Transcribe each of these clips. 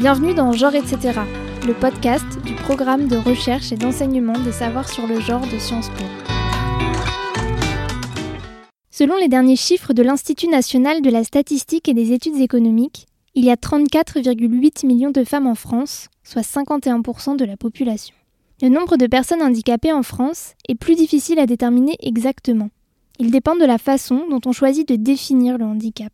Bienvenue dans Genre etc., le podcast du programme de recherche et d'enseignement des savoirs sur le genre de Sciences Po. Selon les derniers chiffres de l'Institut national de la statistique et des études économiques, il y a 34,8 millions de femmes en France, soit 51% de la population. Le nombre de personnes handicapées en France est plus difficile à déterminer exactement. Il dépend de la façon dont on choisit de définir le handicap.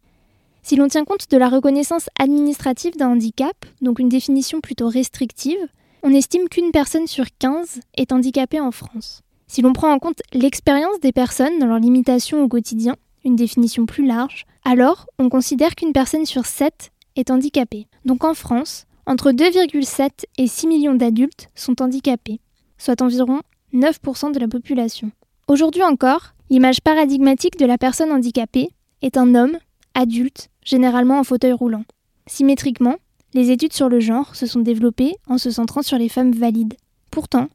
Si l'on tient compte de la reconnaissance administrative d'un handicap, donc une définition plutôt restrictive, on estime qu'une personne sur 15 est handicapée en France. Si l'on prend en compte l'expérience des personnes dans leurs limitations au quotidien, une définition plus large, alors on considère qu'une personne sur 7 est handicapée. Donc en France, entre 2,7 et 6 millions d'adultes sont handicapés, soit environ 9% de la population. Aujourd'hui encore, l'image paradigmatique de la personne handicapée est un homme, adulte, généralement en fauteuil roulant. Symétriquement, les études sur le genre se sont développées en se centrant sur les femmes valides. Pourtant,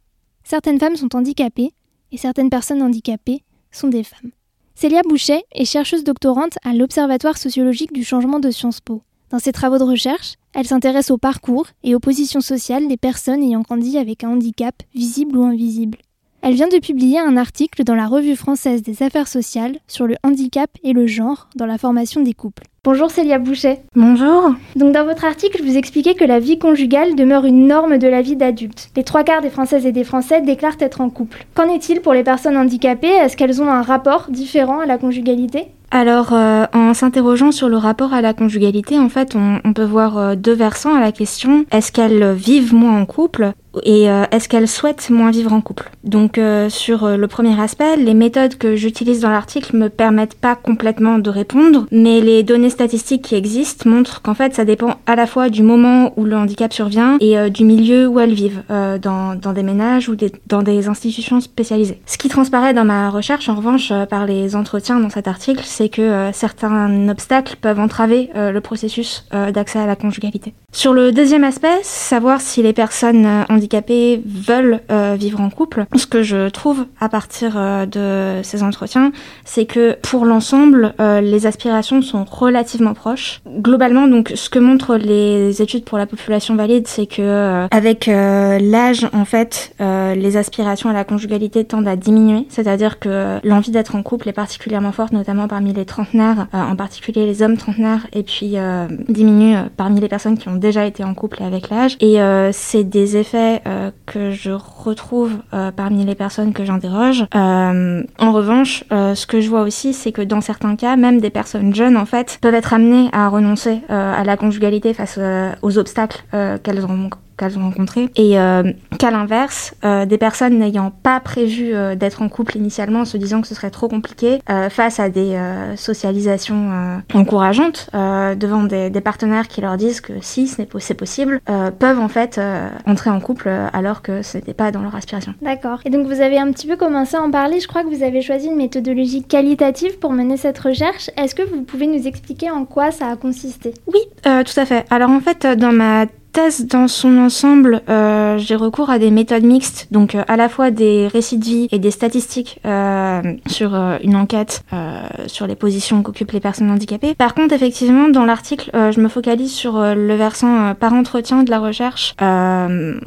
certaines femmes sont handicapées et certaines personnes handicapées sont des femmes. Célia Bouchet est chercheuse doctorante à l'Observatoire sociologique du changement de Sciences Po. Dans ses travaux de recherche, elle s'intéresse au parcours et aux positions sociales des personnes ayant grandi avec un handicap visible ou invisible. Elle vient de publier un article dans la Revue française des affaires sociales sur le handicap et le genre dans la formation des couples. Bonjour Célia Bouchet. Bonjour. Donc dans votre article, vous expliquez que la vie conjugale demeure une norme de la vie d'adulte. Les trois quarts des Françaises et des Français déclarent être en couple. Qu'en est-il pour les personnes handicapées? Est-ce qu'elles ont un rapport différent à la conjugalité? Alors, euh, en s'interrogeant sur le rapport à la conjugalité, en fait, on, peut voir euh, deux versants à la question. Est-ce qu'elles vivent moins en couple? Et euh, est-ce qu'elles souhaitent moins vivre en couple? Donc sur le premier aspect, les méthodes que j'utilise dans l'article me permettent pas complètement de répondre, mais les données statistiques qui existent montrent qu'en fait ça dépend à la fois du moment où le handicap survient et du milieu où elles vivent, dans, dans, des ménages ou dans des institutions spécialisées. Ce qui transparaît dans ma recherche en revanche par les entretiens dans cet article, c'est que euh, certains obstacles peuvent entraver euh, le processus euh, d'accès à la conjugalité. Sur le deuxième aspect, savoir si les personnes handicapées veulent vivre en couple, ce que je trouve à partir de ces entretiens, c'est que pour l'ensemble, les aspirations sont relativement proches. Globalement, donc, ce que montrent les études pour la population valide, c'est que avec l'âge, en fait, les aspirations à la conjugalité tendent à diminuer, c'est-à-dire que l'envie d'être en couple est particulièrement forte, notamment parmi les trentenaires, euh, en particulier les hommes trentenaires, et puis euh, diminue euh, parmi les personnes qui ont déjà été en couple avec l'âge. Et c'est des effets que je retrouve parmi les personnes que j'interroge. en revanche, ce que je vois aussi, c'est que dans certains cas, même des personnes jeunes, en fait, peuvent être amenées à renoncer à la conjugalité face aux obstacles qu'elles ont qu'elles ont rencontrées. Et euh, qu'à l'inverse, euh, des personnes n'ayant pas prévu euh, d'être en couple initialement, en se disant que ce serait trop compliqué, face à des socialisations encourageantes devant des, des, partenaires qui leur disent que si c'est possible, peuvent en fait entrer en couple alors que ce n'était pas dans leur aspiration. D'accord. Et donc vous avez un petit peu commencé à en parler. Je crois que vous avez choisi une méthodologie qualitative pour mener cette recherche. Est-ce que vous pouvez nous expliquer en quoi ça a consisté? Oui, tout à fait. Alors en fait, dans ma thèse dans son ensemble, euh, j'ai recours à des méthodes mixtes, donc euh, à la fois des récits de vie et des statistiques euh, sur euh, une enquête euh, sur les positions qu'occupent les personnes handicapées. Par contre, effectivement, dans l'article, je me focalise sur le versant par entretien de la recherche.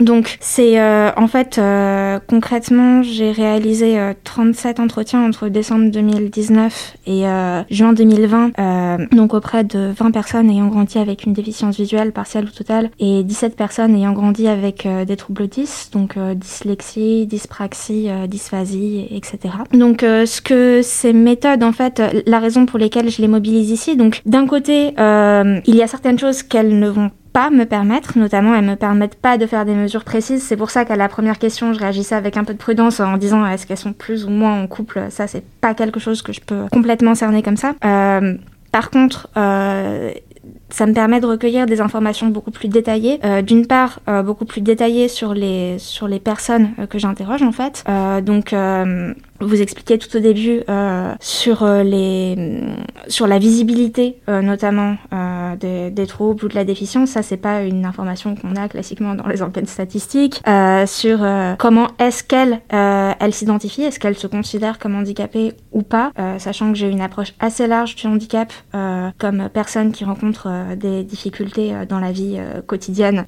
donc, c'est en fait concrètement, j'ai réalisé 37 entretiens entre décembre 2019 et juin 2020, donc auprès de 20 personnes ayant grandi avec une déficience visuelle partielle ou totale et 17 personnes ayant grandi avec euh, des troubles 10, donc euh, dyslexie, dyspraxie, euh, dysphasie, etc. Donc ce que ces méthodes, en fait, la raison pour lesquelles je les mobilise ici, donc d'un côté, il y a certaines choses qu'elles ne vont pas me permettre, notamment elles me permettent pas de faire des mesures précises. C'est pour ça qu'à la première question, je réagissais avec un peu de prudence en disant est-ce qu'elles sont plus ou moins en couple? Ça, c'est pas quelque chose que je peux complètement cerner comme ça. par contre, ça me permet de recueillir des informations beaucoup plus détaillées. Euh, D'une part, euh, beaucoup plus détaillées sur les, sur les personnes euh, que j'interroge en fait. Euh, donc vous expliquez tout au début euh, sur les sur la visibilité notamment euh, des, des, troubles ou de la déficience. Ça c'est pas une information qu'on a classiquement dans les enquêtes statistiques. Sur comment est-ce qu'elle elle s'identifie est-ce qu'elle se considère comme handicapée ou pas sachant que j'ai une approche assez large du handicap comme personne qui rencontre des difficultés dans la vie quotidienne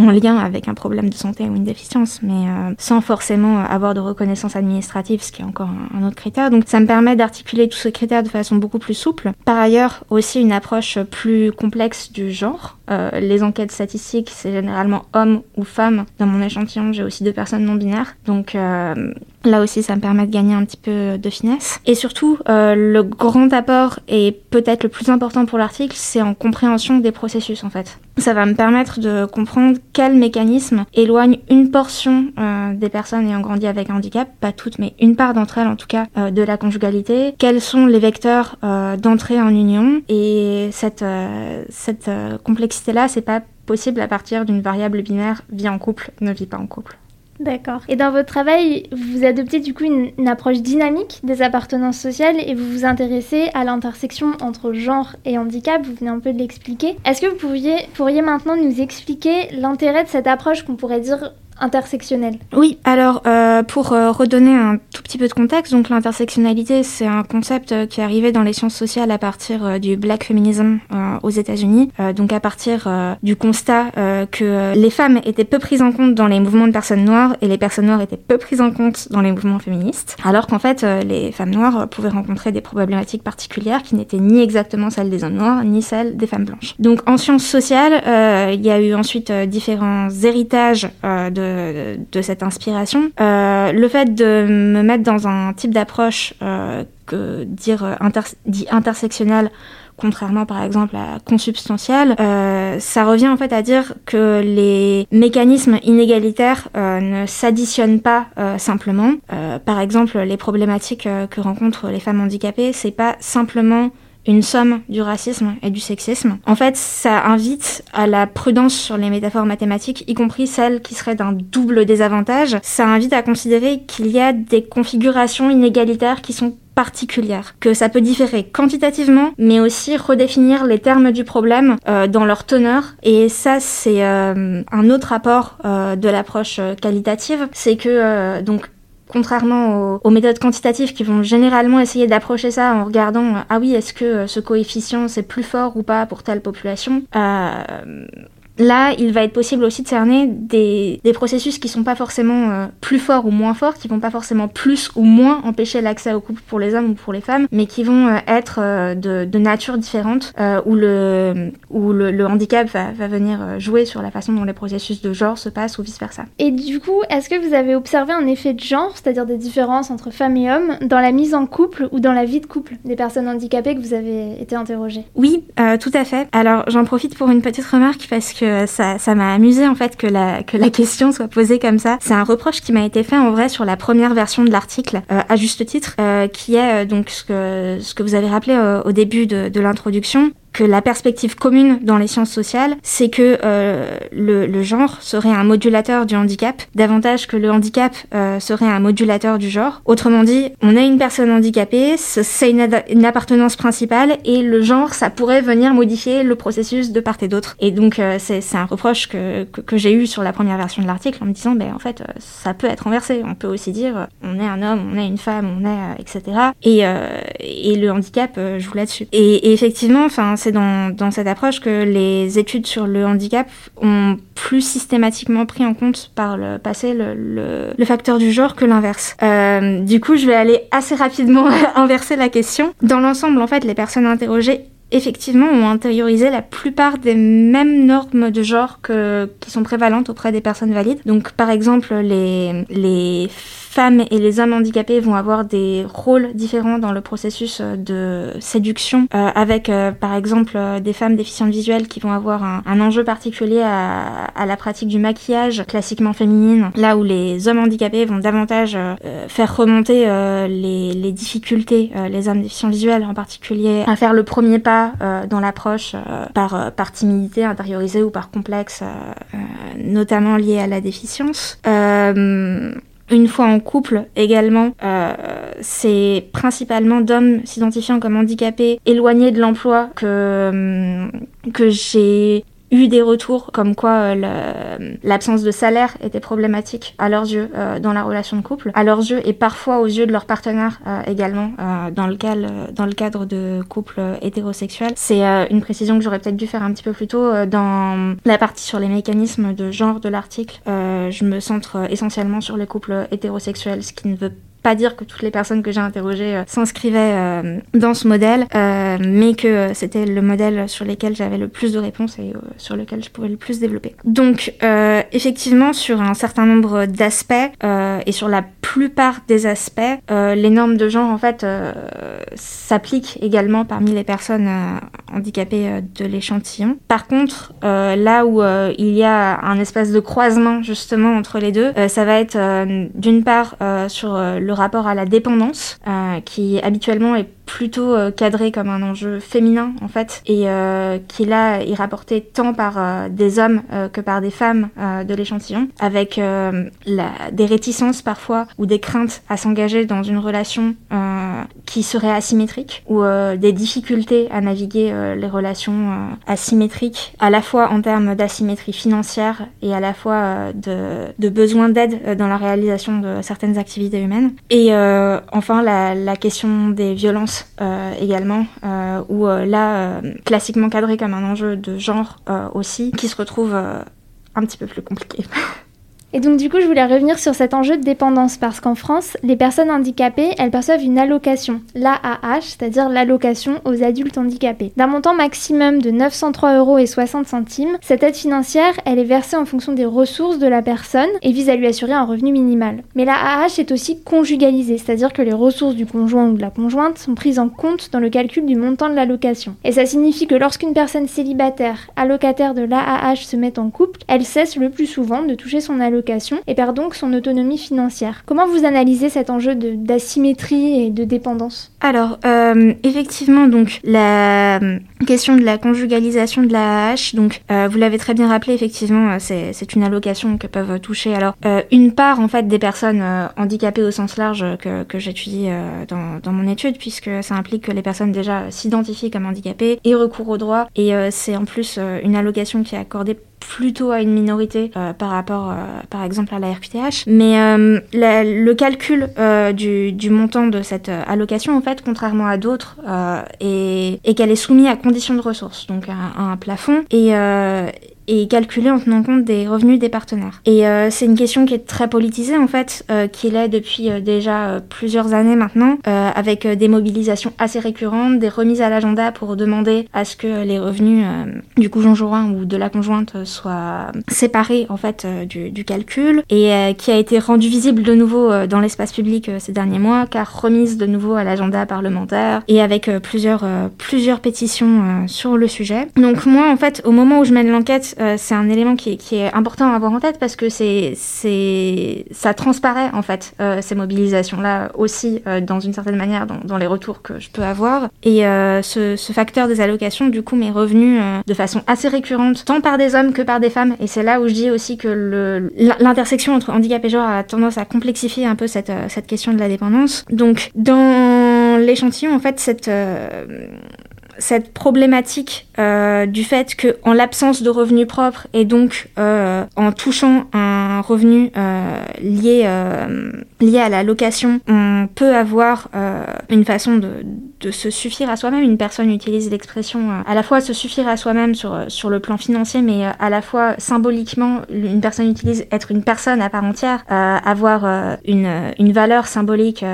en lien avec un problème de santé ou une déficience, mais euh, sans forcément avoir de reconnaissance administrative, ce qui est encore un, autre critère. Donc ça me permet d'articuler tous ces critères de façon beaucoup plus souple. Par ailleurs, aussi une approche plus complexe du genre. Euh, les enquêtes statistiques, c'est généralement homme ou femme. Dans mon échantillon, j'ai aussi deux personnes non binaires. Donc euh, Là aussi, ça me permet de gagner un petit peu de finesse. Et surtout, le grand apport et peut-être le plus important pour l'article, c'est en compréhension des processus en fait. Ça va me permettre de comprendre quels mécanismes éloignent une portion euh, des personnes ayant grandi avec un handicap, pas toutes, mais une part d'entre elles en tout cas, euh, de la conjugalité. Quels sont les vecteurs d'entrée en union? Et cette, cette complexité-là, c'est pas possible à partir d'une variable binaire vie en couple, ne vit pas en couple. D'accord. Et dans votre travail, vous adoptez du coup une, approche dynamique des appartenances sociales et vous vous intéressez à l'intersection entre genre et handicap. Vous venez un peu de l'expliquer. Est-ce que vous pourriez, pourriez maintenant nous expliquer l'intérêt de cette approche qu'on pourrait dire Oui, alors euh, pour euh, redonner un tout petit peu de contexte, donc l'intersectionnalité, c'est un concept euh, qui est arrivé dans les sciences sociales à partir du black feminism aux États-Unis, donc à partir du constat que les femmes étaient peu prises en compte dans les mouvements de personnes noires et les personnes noires étaient peu prises en compte dans les mouvements féministes, alors qu'en fait les femmes noires pouvaient rencontrer des problématiques particulières qui n'étaient ni exactement celles des hommes noirs ni celles des femmes blanches. Donc en sciences sociales, il y a eu ensuite différents héritages de de, cette inspiration. Euh, le fait de me mettre dans un type d'approche euh, que dire euh, dit intersectionnel contrairement par exemple à consubstantiel, ça revient en fait à dire que les mécanismes inégalitaires ne s'additionnent pas simplement. par exemple, les problématiques que rencontrent les femmes handicapées, c'est pas simplement une somme du racisme et du sexisme. En fait, ça invite à la prudence sur les métaphores mathématiques, y compris celles qui seraient d'un double désavantage. Ça invite à considérer qu'il y a des configurations inégalitaires qui sont particulières, que ça peut différer quantitativement, mais aussi redéfinir les termes du problème euh, dans leur teneur. Et ça, c'est euh, un autre apport euh, de l'approche qualitative, c'est que donc contrairement aux, méthodes quantitatives qui vont généralement essayer d'approcher ça en regardant euh, ah oui est-ce que euh, ce coefficient c'est plus fort ou pas pour telle population euh, Là, il va être possible aussi de cerner des, processus qui sont pas forcément euh, plus forts ou moins forts, qui vont pas forcément plus ou moins empêcher l'accès au couple pour les hommes ou pour les femmes, mais qui vont euh, être euh, de, nature différente, où, le, où le, handicap va, va, venir jouer sur la façon dont les processus de genre se passent ou vice-versa. Et du coup, est-ce que vous avez observé un effet de genre, c'est-à-dire des différences entre femmes et hommes, dans la mise en couple ou dans la vie de couple des personnes handicapées que vous avez été interrogées? Oui, tout à fait. Alors j'en profite pour une petite remarque parce que ça, m'a amusé en fait que la, que la question soit posée comme ça. C'est un reproche qui m'a été fait en vrai sur la première version de l'article, euh, à juste titre, euh, qui est euh, donc ce que, vous avez rappelé au début de l'introduction, que la perspective commune dans les sciences sociales, c'est que euh, le, le, genre serait un modulateur du handicap, davantage que le handicap euh, serait un modulateur du genre. Autrement dit, on est une personne handicapée, c'est une, une, appartenance principale, et le genre, ça pourrait venir modifier le processus de part et d'autre. Et donc, euh, c'est un reproche que, que, que j'ai eu sur la première version de l'article en me disant, ben en fait, euh, ça peut être inversé. On peut aussi dire, euh, on est un homme, on est une femme, on est, etc. Et, et le handicap joue là-dessus. Et, et effectivement, enfin, c'est dans, cette approche que les études sur le handicap ont plus systématiquement pris en compte par le passé le, le, facteur du genre que l'inverse. Euh, du coup, je vais aller assez rapidement inverser la question. Dans l'ensemble, en fait, les personnes interrogées effectivement ont intériorisé la plupart des mêmes normes de genre que, qui sont prévalentes auprès des personnes valides. Donc par exemple les, les femmes et les hommes handicapés vont avoir des rôles différents dans le processus euh, de séduction, euh, avec euh, par exemple des femmes déficientes visuelles qui vont avoir un, enjeu particulier à, à, la pratique du maquillage classiquement féminine, là où les hommes handicapés vont davantage faire remonter les, les, difficultés, les hommes déficients visuels en particulier, à faire le premier pas dans l'approche par, par timidité intériorisée ou par complexe, notamment lié à la déficience une fois en couple également, euh, c'est principalement d'hommes s'identifiant comme handicapés, éloignés de l'emploi que, hum, que j'ai eu des retours comme quoi l'absence de salaire était problématique à leurs yeux dans la relation de couple, à leurs yeux et parfois aux yeux de leur partenaire également dans, le cadre, dans le cadre de couples hétérosexuels. C'est une précision que j'aurais peut-être dû faire un petit peu plus tôt dans la partie sur les mécanismes de genre de l'article. je me centre essentiellement sur les couples hétérosexuels, ce qui ne veut pas dire que toutes les personnes que j'ai interrogées euh, s'inscrivaient euh, dans ce modèle, euh, mais que c'était le modèle sur lequel j'avais le plus de réponses et sur lequel je pouvais le plus développer. Donc, effectivement, sur un certain nombre d'aspects et sur la plupart des aspects, les normes de genre, en fait, s'appliquent également parmi les personnes handicapées de l'échantillon. Par contre, là où il y a un espèce de croisement, justement, entre les deux, ça va être d'une part sur le rapport à la dépendance, euh, qui habituellement est plutôt euh, cadré comme un enjeu féminin en fait, et euh, qui là est rapporté tant par des hommes que par des femmes de l'échantillon, avec la, des réticences parfois ou des craintes à s'engager dans une relation qui serait asymétrique, ou des difficultés à naviguer les relations asymétriques, à la fois en termes d'asymétrie financière et à la fois de, de besoin d'aide dans la réalisation de certaines activités humaines. Et euh, enfin, la, question des violences euh, également, euh, où là, classiquement cadré comme un enjeu de genre aussi, qui se retrouve un petit peu plus compliqué. Et donc du coup, je voulais revenir sur cet enjeu de dépendance parce qu'en France, les personnes handicapées, elles perçoivent une allocation, l'AAH, c'est-à-dire l'allocation aux adultes handicapés. D'un montant maximum de 903,60 euros cette aide financière, elle est versée en fonction des ressources de la personne et vise à lui assurer un revenu minimal. Mais l'AAH est aussi conjugalisée, c'est-à-dire que les ressources du conjoint ou de la conjointe sont prises en compte dans le calcul du montant de l'allocation. Et ça signifie que lorsqu'une personne célibataire, allocataire de l'AAH se met en couple, elle cesse le plus souvent de toucher son allocation et perd donc son autonomie financière. Comment vous analysez cet enjeu d'asymétrie et de dépendance? Alors, euh, effectivement, donc la question de la conjugalisation de la hache, donc euh, vous l'avez très bien rappelé, effectivement, euh, c'est une allocation que peuvent toucher alors une part en fait des personnes handicapées au sens large que, j'étudie dans, dans, mon étude, puisque ça implique que les personnes déjà s'identifient comme handicapées et recourent aux droits, et c'est en plus une allocation qui est accordée plutôt à une minorité euh, par rapport, euh, par exemple, à la RQTH. Mais euh, le calcul du, du, montant de cette allocation, en fait, contrairement à d'autres, est, qu'elle est soumise à conditions de ressources, donc à, à un plafond. Et, et calculé en tenant compte des revenus des partenaires. Et euh, c'est une question qui est très politisée en fait, euh, qui l'est depuis euh, déjà plusieurs années maintenant, avec des mobilisations assez récurrentes, des remises à l'agenda pour demander à ce que les revenus du conjoint ou de la conjointe soient séparés en fait du, du, calcul, et qui a été rendu visible de nouveau dans l'espace public ces derniers mois, car remise de nouveau à l'agenda parlementaire et avec plusieurs plusieurs pétitions sur le sujet. Donc moi en fait, au moment où je mène l'enquête euh, c'est un élément qui, est important à avoir en tête parce que c'est, c'est, ça transparaît en fait euh, ces mobilisations-là aussi euh, dans une certaine manière dans, les retours que je peux avoir. Et ce, facteur des allocations du coup m'est revenu de façon assez récurrente tant par des hommes que par des femmes. Et c'est là où je dis aussi que le, l'intersection entre handicap et genre a tendance à complexifier un peu cette, cette question de la dépendance. Donc dans l'échantillon en fait cette cette problématique euh, du fait que en l'absence de revenus propres et donc euh, en touchant un revenu euh, lié lié à la location, on peut avoir une façon de, de, se suffire à soi-même. Une personne utilise l'expression à la fois se suffire à soi-même sur sur le plan financier, mais à la fois symboliquement, une personne utilise être une personne à part entière, avoir une une valeur symbolique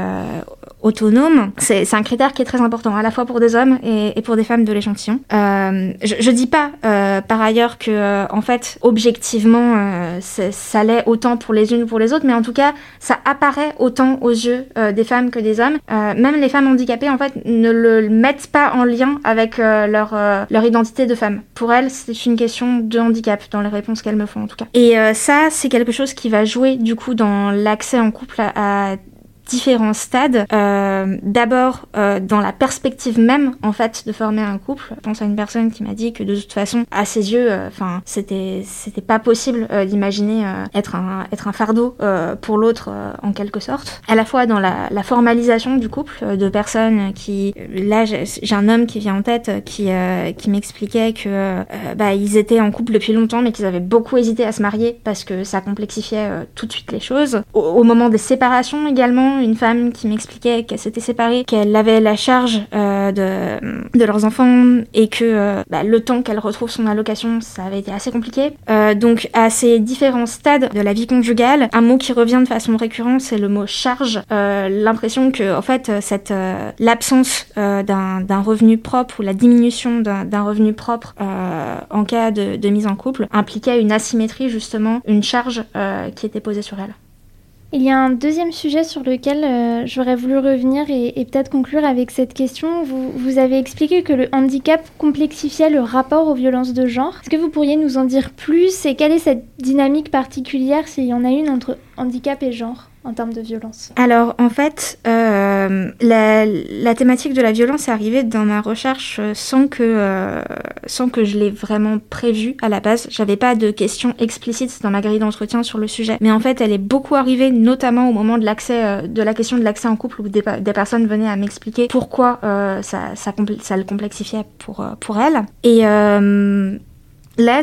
autonome, c'est un critère qui est très important, à la fois pour des hommes et, pour des femmes de l'échantillon. Euh, je, je dis pas euh, par ailleurs que, euh, en fait, objectivement, ça l'est autant pour les unes ou pour les autres, mais en tout cas, ça apparaît autant aux yeux des femmes que des hommes. même les femmes handicapées, en fait, ne le mettent pas en lien avec leur, leur identité de femme. Pour elles, c'est une question de handicap, dans les réponses qu'elles me font en tout cas. Et ça, c'est quelque chose qui va jouer du coup dans l'accès en couple à différents stades. Euh, d'abord, euh, dans la perspective même, en fait, de former un couple. Je pense à une personne qui m'a dit que de toute façon, à ses yeux, enfin, c'était c'était pas possible d'imaginer être un être un fardeau pour l'autre en quelque sorte. À la fois dans la, la formalisation du couple, de personnes qui, là, j'ai un homme qui vient en tête qui qui m'expliquait que bah ils étaient en couple depuis longtemps, mais qu'ils avaient beaucoup hésité à se marier parce que ça complexifiait tout de suite les choses. Au, moment des séparations également, une femme qui m'expliquait qu'elle s'était séparée, qu'elle avait la charge euh, de, leurs enfants et que euh, bah, le temps qu'elle retrouve son allocation, ça avait été assez compliqué. Euh, donc à ces différents stades de la vie conjugale, un mot qui revient de façon récurrente, c'est le mot charge. L'impression que en fait cette l'absence d'un revenu propre ou la diminution d'un revenu propre en cas de, mise en couple impliquait une asymétrie justement, une charge qui était posée sur elle. Il y a un deuxième sujet sur lequel euh, j'aurais voulu revenir et, peut-être conclure avec cette question. Vous, vous, avez expliqué que le handicap complexifiait le rapport aux violences de genre. Est-ce que vous pourriez nous en dire plus et quelle est cette dynamique particulière, s'il y en a une, entre handicap et genre? En termes de violence Alors en fait, euh, la, thématique de la violence est arrivée dans ma recherche sans que, euh, sans que je l'ai vraiment prévue à la base. J'avais pas de questions explicites dans ma grille d'entretien sur le sujet, mais en fait elle est beaucoup arrivée notamment au moment de l'accès, euh, de la question de l'accès en couple où des, personnes venaient à m'expliquer pourquoi ça, le complexifiait pour, pour elles. Et là,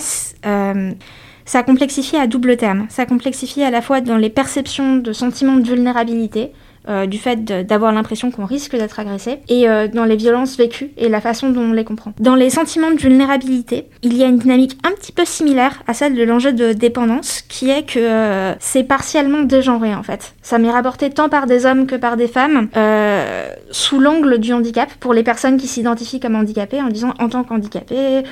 ça complexifie à double terme. Ça complexifie à la fois dans les perceptions de sentiments de vulnérabilité, euh, du fait d'avoir l'impression qu'on risque d'être agressé, et euh, dans les violences vécues et la façon dont on les comprend. Dans les sentiments de vulnérabilité, il y a une dynamique un petit peu similaire à celle de l'enjeu de dépendance, qui est que euh, c'est partiellement dégenré en fait. Ça m'est rapporté tant par des hommes que par des femmes, sous l'angle du handicap, pour les personnes qui s'identifient comme handicapées, en disant en tant qu'handicapé,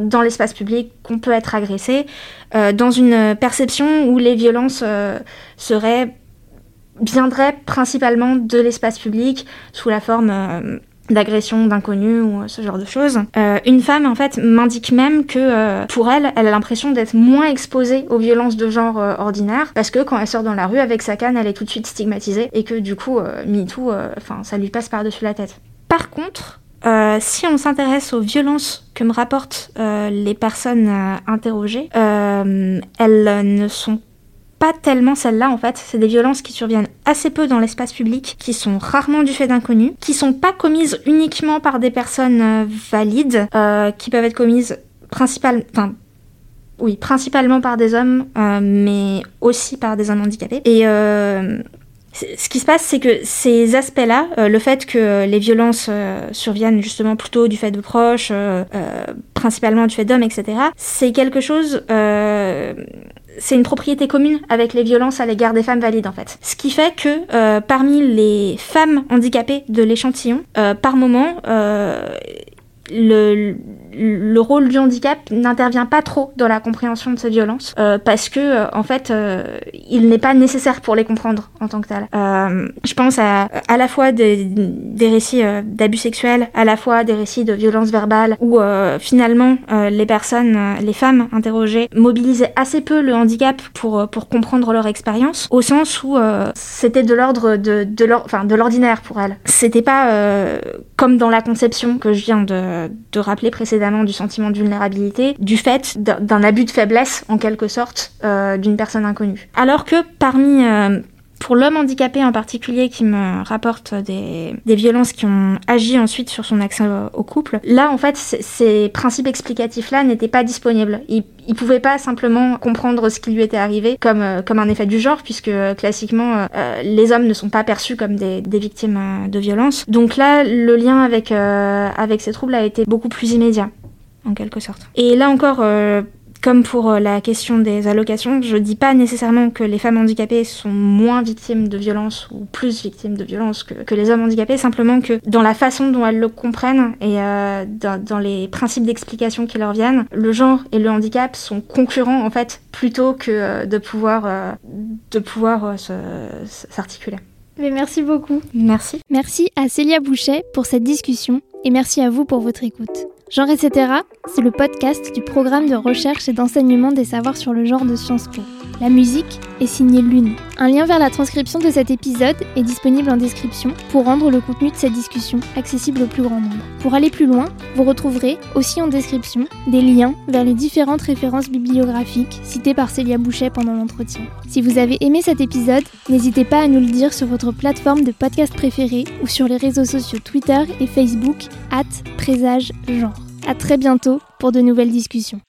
dans l'espace public, qu'on peut être agressé, dans une perception où les violences seraient viendrait principalement de l'espace public sous la forme euh, d'agression d'inconnus ou euh, ce genre de choses. Euh, une femme, en fait, m'indique même que pour elle, elle a l'impression d'être moins exposée aux violences de genre ordinaires parce que quand elle sort dans la rue avec sa canne, elle est tout de suite stigmatisée et que du coup, MeToo, enfin, ça lui passe par-dessus la tête. Par contre, si on s'intéresse aux violences que me rapportent les personnes interrogées, elles ne sont pas tellement celles-là en fait. C'est des violences qui surviennent assez peu dans l'espace public, qui sont rarement du fait d'inconnus, qui sont pas commises uniquement par des personnes euh, valides, euh, qui peuvent être commises principalement, enfin oui, principalement par des hommes, euh, mais aussi par des hommes handicapés. Et ce qui se passe, c'est que ces aspects-là, le fait que les violences surviennent justement plutôt du fait de proches, principalement du fait d'hommes, etc., c'est quelque chose c'est une propriété commune avec les violences à l'égard des femmes valides en fait. Ce qui fait que euh, parmi les femmes handicapées de l'échantillon, euh, par moment, euh, le, le rôle du handicap n'intervient pas trop dans la compréhension de ces violences euh, parce que euh, en fait euh, il n'est pas nécessaire pour les comprendre en tant que tel. je pense à à la fois des, des récits d'abus sexuels, à la fois des récits de violences verbales où finalement les personnes, les femmes interrogées mobilisaient assez peu le handicap pour pour comprendre leur expérience au sens où c'était de l'ordre de de l'ordinaire pour elles. C'était pas comme dans la conception que je viens de, de rappeler précédemment du sentiment de vulnérabilité, du fait d'un abus de faiblesse, en quelque sorte, euh, d'une personne inconnue. Alors que parmi euh, pour l'homme handicapé en particulier qui me rapporte des, violences qui ont agi ensuite sur son accès au couple, là en fait ces principes explicatifs-là n'étaient pas disponibles. Il, il pouvait pas simplement comprendre ce qui lui était arrivé comme, euh, comme un effet du genre puisque classiquement les hommes ne sont pas perçus comme des, des victimes de violences. Donc là le lien avec, avec ces troubles a été beaucoup plus immédiat en quelque sorte. Et là encore, euh, comme pour euh, la question des allocations, je dis pas nécessairement que les femmes handicapées sont moins victimes de violences ou plus victimes de violences que, les hommes handicapés, simplement que dans la façon dont elles le comprennent et euh, dans, les principes d'explication qui leur viennent, le genre et le handicap sont concurrents en fait plutôt que de pouvoir, de pouvoir s'articuler. Mais merci beaucoup. Merci. Merci à Célia Boucher pour cette discussion et merci à vous pour votre écoute. Genre etc., c'est le podcast du programme de recherche et d'enseignement des savoirs sur le genre de Sciences Po. La musique est signée Lune. Un lien vers la transcription de cet épisode est disponible en description pour rendre le contenu de cette discussion accessible au plus grand nombre. Pour aller plus loin, vous retrouverez aussi en description des liens vers les différentes références bibliographiques citées par Célia Boucher pendant l'entretien. Si vous avez aimé cet épisode, n'hésitez pas à nous le dire sur votre plateforme de podcast préférée ou sur les réseaux sociaux Twitter et Facebook, at présage genre. À très bientôt pour de nouvelles discussions.